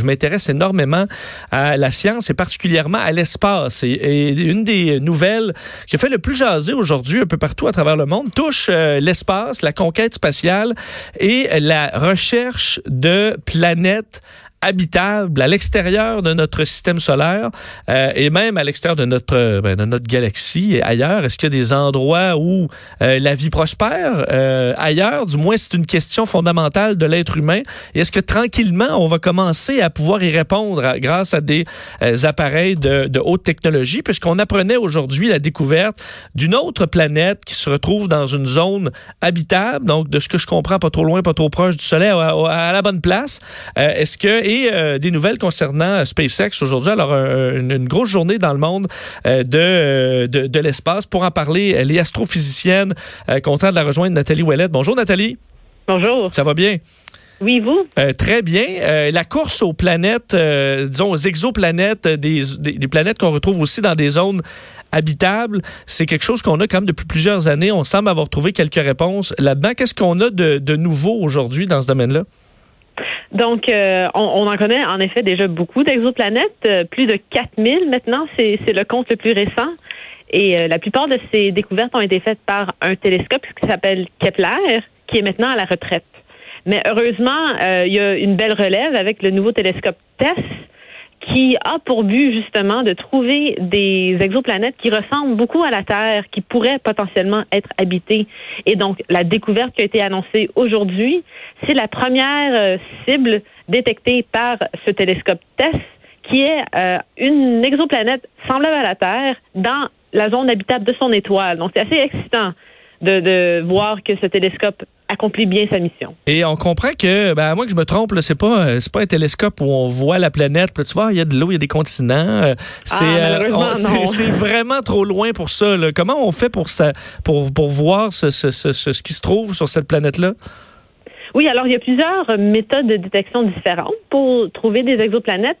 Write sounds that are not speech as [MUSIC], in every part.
Je m'intéresse énormément à la science et particulièrement à l'espace. Et, une des nouvelles qui a fait le plus jaser aujourd'hui un peu partout à travers le monde touche euh, l'espace, la conquête spatiale et la recherche de planètes habitable à l'extérieur de notre système solaire euh, et même à l'extérieur de notre ben, de notre galaxie et ailleurs Est-ce qu'il y a des endroits où euh, la vie prospère euh, ailleurs? Du moins, c'est une question fondamentale de l'être humain. Et est-ce que tranquillement, on va commencer à pouvoir y répondre grâce à des appareils de, de, haute technologie, puisqu'on apprenait aujourd'hui la découverte d'une autre planète qui se retrouve dans une zone habitable, donc de ce que je comprends, pas trop loin, pas trop proche du Soleil, à, à la bonne place. est-ce que et euh, des nouvelles concernant euh, SpaceX aujourd'hui. Alors, une, grosse journée dans le monde euh, de, de, l'espace. Pour en parler, elle est astrophysicienne. contente de la rejoindre, Nathalie Ouellette. Bonjour, Nathalie. Bonjour. Ça va bien? Oui, vous? très bien. la course aux planètes, disons aux exoplanètes, des, des, planètes qu'on retrouve aussi dans des zones habitables, c'est quelque chose qu'on a quand même depuis plusieurs années. On semble avoir trouvé quelques réponses là-dedans. Qu'est-ce qu'on a de, de nouveau aujourd'hui dans ce domaine-là? Donc, euh, on, en connaît en effet déjà beaucoup d'exoplanètes, euh, plus de 4000 maintenant, c'est le compte le plus récent. Et euh, la plupart de ces découvertes ont été faites par un télescope qui s'appelle Kepler, qui est maintenant à la retraite. Mais heureusement, il y a une belle relève avec le nouveau télescope TESS, qui a pour but justement de trouver des exoplanètes qui ressemblent beaucoup à la Terre, qui pourraient potentiellement être habitées. Et donc, la découverte qui a été annoncée aujourd'hui, c'est la première euh, cible détectée par ce télescope TESS, qui est euh, une exoplanète semblable à la Terre dans la zone habitable de son étoile. Donc, c'est assez excitant de, de voir que ce télescope accomplit bien sa mission. Et on comprend que, ben, à moins que je me trompe, c'est pas euh, c'est pas un télescope où on voit la planète. tu vois, il y a de l'eau, il y a des continents. Euh, c'est ah, [LAUGHS] c'est vraiment trop loin pour ça. Comment on fait pour ça, pour, pour voir ce, ce, ce, ce qui se trouve sur cette planète-là? Oui, alors il y a plusieurs méthodes de détection différentes pour trouver des exoplanètes.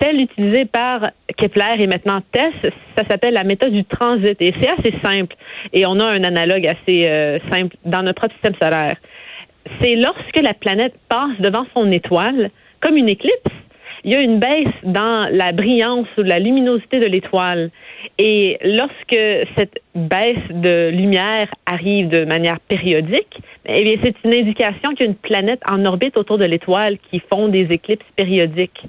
Celle utilisée par Kepler et maintenant TESS, ça s'appelle la méthode du transit et c'est assez simple et on a un analogue assez euh, simple dans notre propre système solaire. C'est lorsque la planète passe devant son étoile, comme une éclipse, il y a une baisse dans la brillance ou la luminosité de l'étoile. Et lorsque cette baisse de lumière arrive de manière périodique, eh bien, c'est une indication qu'il y a une planète en orbite autour de l'étoile qui font des éclipses périodiques.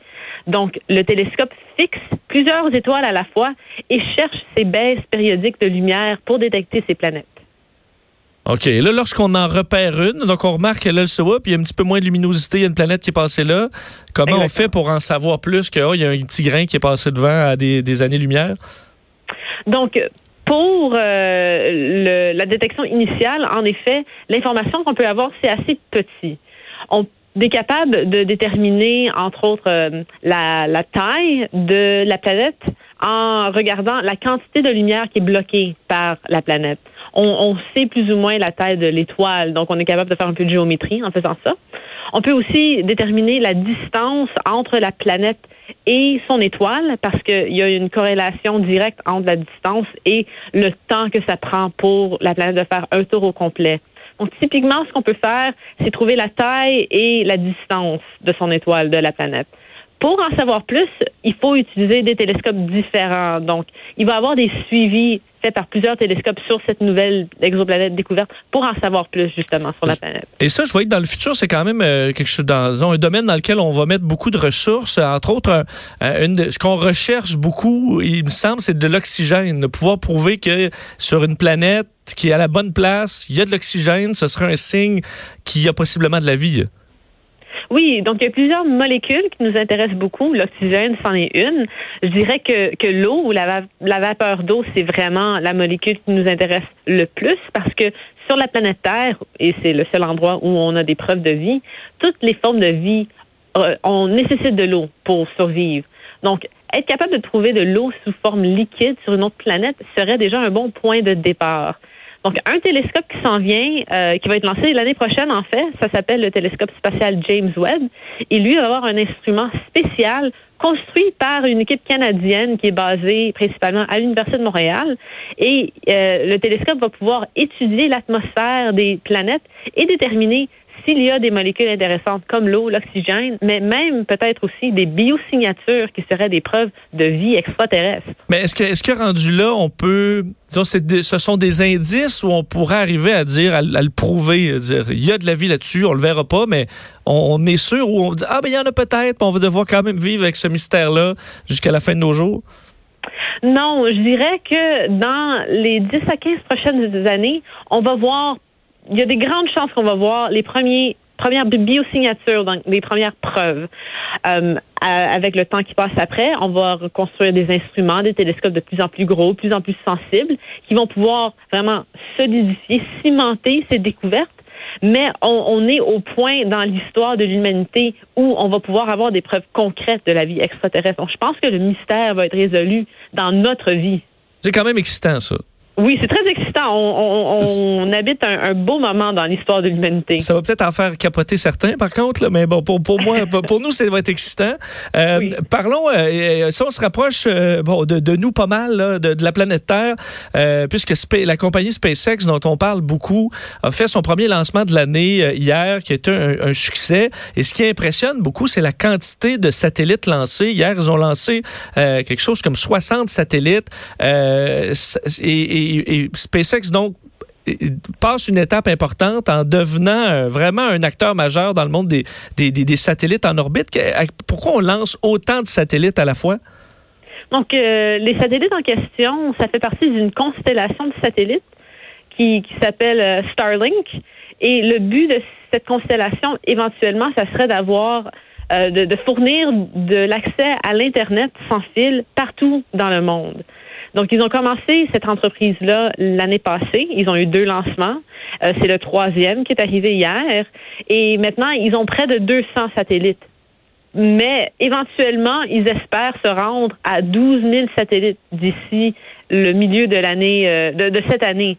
Donc, le télescope fixe plusieurs étoiles à la fois et cherche ces baisses périodiques de lumière pour détecter ces planètes. OK. Là, lorsqu'on en repère une, donc on remarque que là, se voit, puis il y a un petit peu moins de luminosité, il y a une planète qui est passée là. Comment on fait pour en savoir plus qu'il oh, y a un petit grain qui est passé devant à des, années-lumière? Donc, pour euh, la détection initiale, en effet, l'information qu'on peut avoir, c'est assez petit. On est capable de déterminer, entre autres, euh, la, la, taille de la planète en regardant la quantité de lumière qui est bloquée par la planète on, sait plus ou moins la taille de l'étoile, donc on est capable de faire un peu de géométrie en faisant ça. On peut aussi déterminer la distance entre la planète et son étoile parce qu'il y a une corrélation directe entre la distance et le temps que ça prend pour la planète de faire un tour au complet. Donc, typiquement, ce qu'on peut faire, c'est trouver la taille et la distance de son étoile, de la planète. Pour en savoir plus, il faut utiliser des télescopes différents. Donc, il va y avoir des suivis faits par plusieurs télescopes sur cette nouvelle exoplanète découverte pour en savoir plus justement sur la planète. Et ça, je vois que dans le futur, c'est quand même euh, quelque chose dans un domaine dans lequel on va mettre beaucoup de ressources. Entre autres, euh, une ce qu'on recherche beaucoup, il me semble, c'est de l'oxygène. De pouvoir prouver que sur une planète qui est à la bonne place, il y a de l'oxygène, ce serait un signe qu'il y a possiblement de la vie. Oui, donc il y a plusieurs molécules qui nous intéressent beaucoup. L'oxygène, c'en est une. Je dirais que, l'eau ou la, la vapeur d'eau, c'est vraiment la molécule qui nous intéresse le plus parce que sur la planète Terre, et c'est le seul endroit où on a des preuves de vie, toutes les formes de vie, euh, on nécessite de l'eau pour survivre. Donc, être capable de trouver de l'eau sous forme liquide sur une autre planète serait déjà un bon point de départ. Donc, un télescope qui s'en vient, euh, qui va être lancé l'année prochaine, en fait, ça s'appelle le télescope spatial James Webb. Et lui va avoir un instrument spécial construit par une équipe canadienne qui est basée principalement à l'Université de Montréal. Et euh, le télescope va pouvoir étudier l'atmosphère des planètes et déterminer s'il y a des molécules intéressantes comme l'eau, l'oxygène, mais même peut-être aussi des biosignatures qui seraient des preuves de vie extraterrestre. Mais est-ce que, est-ce que rendu là, on peut, disons, ce sont des indices où on pourrait arriver à dire, à, le prouver, à dire, il y a de la vie là-dessus, on le verra pas, mais on, est sûr ou on dit, ah ben il y en a peut-être, mais on va devoir quand même vivre avec ce mystère-là jusqu'à la fin de nos jours? Non, je dirais que dans les 10 à 15 prochaines années, on va voir il y a des grandes chances qu'on va voir les premières biosignatures, donc les premières preuves. Euh, avec le temps qui passe après, on va reconstruire des instruments, des télescopes de plus en plus gros, plus en plus sensibles, qui vont pouvoir vraiment solidifier, cimenter ces découvertes. Mais on, on est au point dans l'histoire de l'humanité où on va pouvoir avoir des preuves concrètes de la vie extraterrestre. Donc, je pense que le mystère va être résolu dans notre vie. C'est quand même excitant, ça. Oui, c'est très excitant. On, habite un, beau moment dans l'histoire de l'humanité. Ça va peut-être en faire capoter certains, par contre, là, mais bon, pour, pour moi, pour nous, ça va être excitant. Euh, parlons, euh, si on se rapproche euh, bon, de, de, nous pas mal, là, de, de, la planète Terre, euh, puisque la compagnie SpaceX, dont on parle beaucoup, a fait son premier lancement de l'année hier, qui était un, un, succès. Et ce qui impressionne beaucoup, c'est la quantité de satellites lancés. Hier, ils ont lancé quelque chose comme 60 satellites. et, et et, SpaceX, donc, passe une étape importante en devenant euh, vraiment un acteur majeur dans le monde des, des, satellites en orbite. Pourquoi on lance autant de satellites à la fois? Donc, euh, les satellites en question, ça fait partie d'une constellation de satellites qui, s'appelle euh, Starlink. Et le but de cette constellation, éventuellement, ça serait d'avoir, de, fournir de l'accès à l'Internet sans fil partout dans le monde. Donc, ils ont commencé cette entreprise-là l'année passée. Ils ont eu deux lancements. Euh, c'est le troisième qui est arrivé hier. Et maintenant, ils ont près de 200 satellites. Mais éventuellement, ils espèrent se rendre à 12 000 satellites d'ici le milieu de l'année, euh, de, cette année.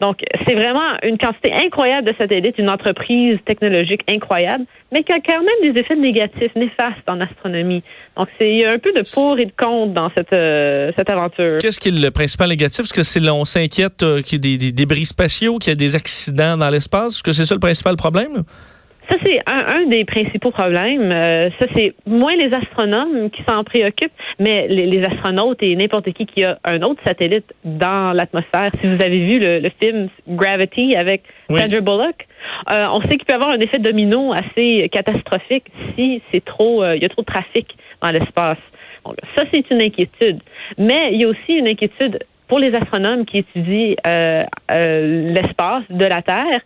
Donc, c'est vraiment une quantité incroyable de satellites, une entreprise technologique incroyable, mais qui a quand même des effets négatifs, néfastes en astronomie. Donc, c'est a un peu de pour et de contre dans cette, euh, cette aventure. Qu'est-ce qui est le principal négatif? Est-ce que c'est on s'inquiète euh, qu'il y ait des, des débris spatiaux, qu'il y ait des accidents dans l'espace? Est-ce que c'est ça le principal problème? Ça, c'est un, des principaux problèmes. Euh, ça, c'est moins les astronomes qui s'en préoccupent, mais les, astronautes et n'importe qui qui a un autre satellite dans l'atmosphère. Si vous avez vu le, film Gravity avec Sandra Bullock, euh, on sait qu'il peut y avoir un effet domino assez catastrophique si c'est trop, euh, il y a trop de trafic dans l'espace. ça, c'est une inquiétude. Mais il y a aussi une inquiétude pour les astronomes qui étudient euh, euh, l'espace de la Terre,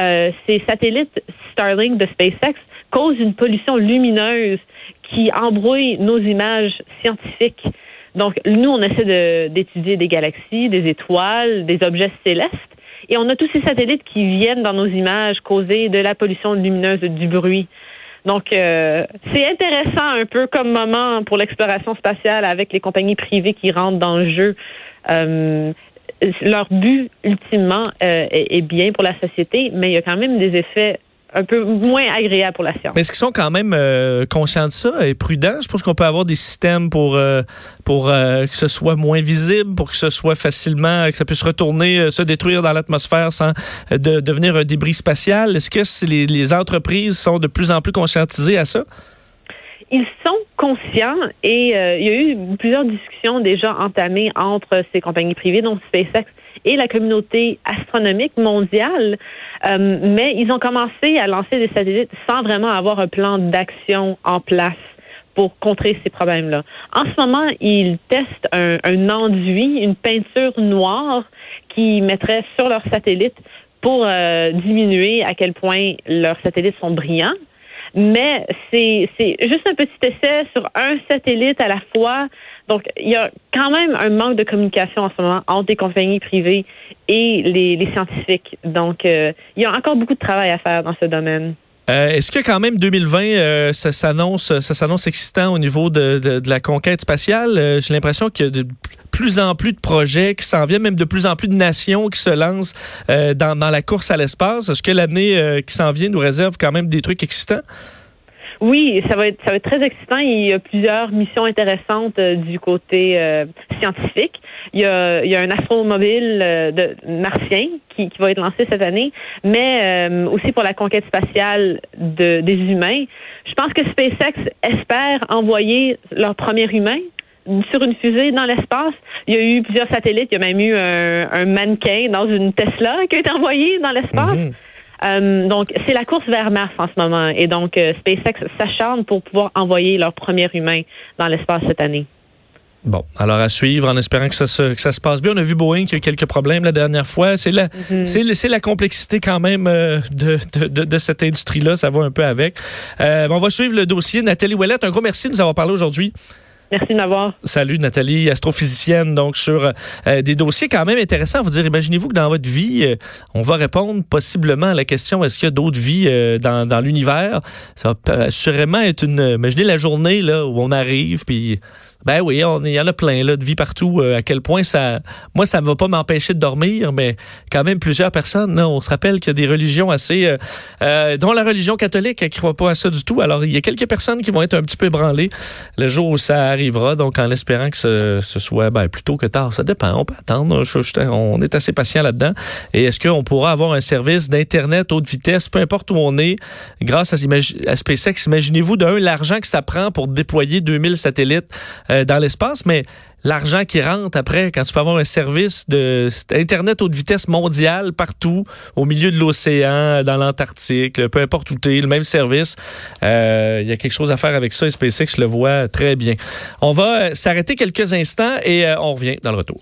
euh, ces satellites Starlink de SpaceX causent une pollution lumineuse qui embrouille nos images scientifiques. Donc, nous, on essaie d'étudier des galaxies, des étoiles, des objets célestes. Et on a tous ces satellites qui viennent dans nos images causer de la pollution lumineuse, du bruit. Donc, c'est intéressant un peu comme moment pour l'exploration spatiale avec les compagnies privées qui rentrent dans le jeu. Euh, leur but, ultimement, euh, est, bien pour la société, mais il y a quand même des effets un peu moins agréables pour la science. Mais est-ce qu'ils sont quand même euh, conscients de ça et prudents? Je pense qu'on peut avoir des systèmes pour, pour que ce soit moins visible, pour que ce soit facilement, que ça puisse retourner, se détruire dans l'atmosphère sans de, devenir un débris spatial. Est-ce que les, les entreprises sont de plus en plus conscientisées à ça? Ils sont conscients et euh, il y a eu plusieurs discussions déjà entamées entre ces compagnies privées, dont SpaceX, et la communauté astronomique mondiale. Euh, mais ils ont commencé à lancer des satellites sans vraiment avoir un plan d'action en place pour contrer ces problèmes-là. En ce moment, ils testent un, un enduit, une peinture noire qui mettrait sur leurs satellites pour euh, diminuer à quel point leurs satellites sont brillants mais c'est juste un petit essai sur un satellite à la fois. Donc, il y a quand même un manque de communication en ce moment entre les compagnies privées et les, les scientifiques. Donc, euh, il y a encore beaucoup de travail à faire dans ce domaine. Euh, est-ce que quand même 2020, euh, ça s'annonce, ça s'annonce excitant au niveau de, de, de la conquête spatiale? Euh, J'ai l'impression qu'il y a de plus en plus de projets qui s'en viennent, même de plus en plus de nations qui se lancent euh, dans, dans, la course à l'espace. Est-ce que l'année qui s'en vient nous réserve quand même des trucs excitants? Oui, ça va être ça va être très excitant. Il y a plusieurs missions intéressantes du côté scientifique. Il y a, il y a un astromobile de martien qui, qui, va être lancé cette année, mais euh, aussi pour la conquête spatiale de, des humains. Je pense que SpaceX espère envoyer leur premier humain sur une fusée dans l'espace. Il y a eu plusieurs satellites. Il y a même eu un, un mannequin dans une Tesla qui a été envoyé dans l'espace. Mm-hmm. Euh, donc, c'est la course vers Mars en ce moment. Et donc, euh, SpaceX s'acharne pour pouvoir envoyer leur premier humain dans l'espace cette année. Bon, alors à suivre en espérant que ça, se, que ça se passe bien. On a vu Boeing qui a eu quelques problèmes la dernière fois. C'est la, mm -hmm. c'est la complexité quand même euh, de, de, de, cette industrie-là. Ça va un peu avec. Euh, on va suivre le dossier. Nathalie Ouellette, un gros merci de nous avoir parlé aujourd'hui. Merci de m'avoir. Salut Nathalie, astrophysicienne, donc sur euh, des dossiers quand même intéressants. Vous dire, imaginez-vous que dans votre vie, euh, on va répondre possiblement à la question est-ce qu'il y a d'autres vies euh, dans, dans l'univers? Ça va assurément être une. Imaginez la journée là où on arrive, puis ben oui, il y en a plein là, de vie partout. Euh, à quel point ça, moi, ça ne va pas m'empêcher de dormir, mais quand même plusieurs personnes. Là, on se rappelle qu'il y a des religions assez, euh, euh, dont la religion catholique, qui ne croit pas à ça du tout. Alors, il y a quelques personnes qui vont être un petit peu ébranlées le jour où ça arrivera. Donc, en espérant que ce, ce soit ben, plus tôt que tard, ça dépend. On peut attendre. On est assez patient là-dedans. Et est-ce qu'on pourra avoir un service d'internet haute vitesse, peu importe où on est, grâce à, à SpaceX? Imaginez-vous d'un l'argent que ça prend pour déployer 2000 satellites. Euh, dans l'espace, mais l'argent qui rentre après, quand tu peux avoir un service de Internet haute vitesse mondiale partout, au milieu de l'océan, dans l'Antarctique, peu importe où tu es, le même service, euh, il y a quelque chose à faire avec ça et SpaceX le voit très bien. On va euh, s'arrêter quelques instants et on revient dans le retour.